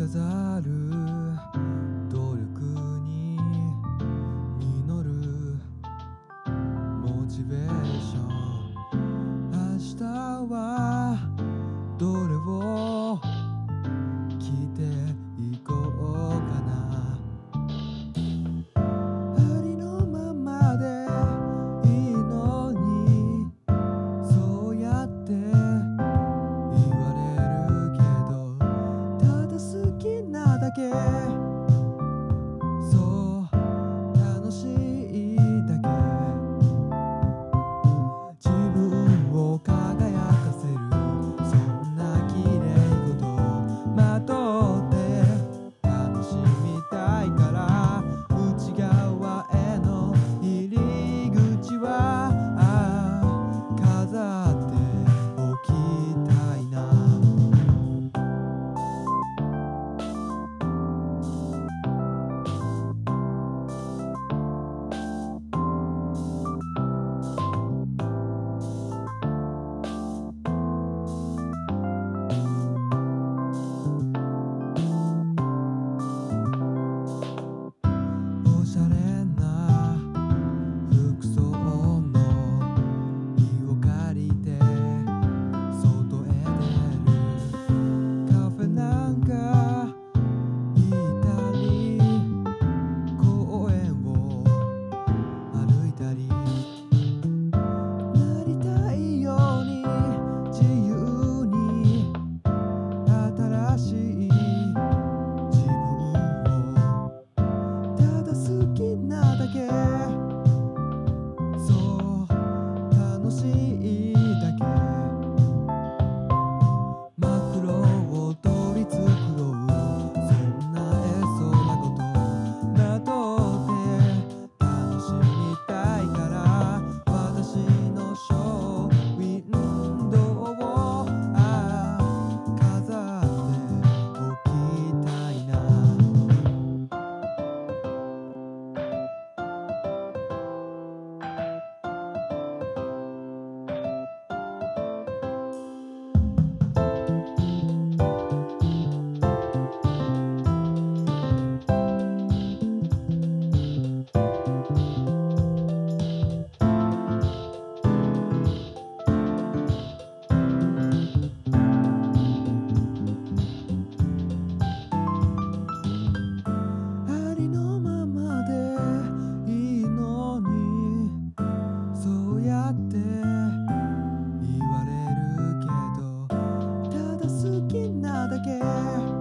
飾る。努力に実る。モチベーション。明日はどれを着て Yeah.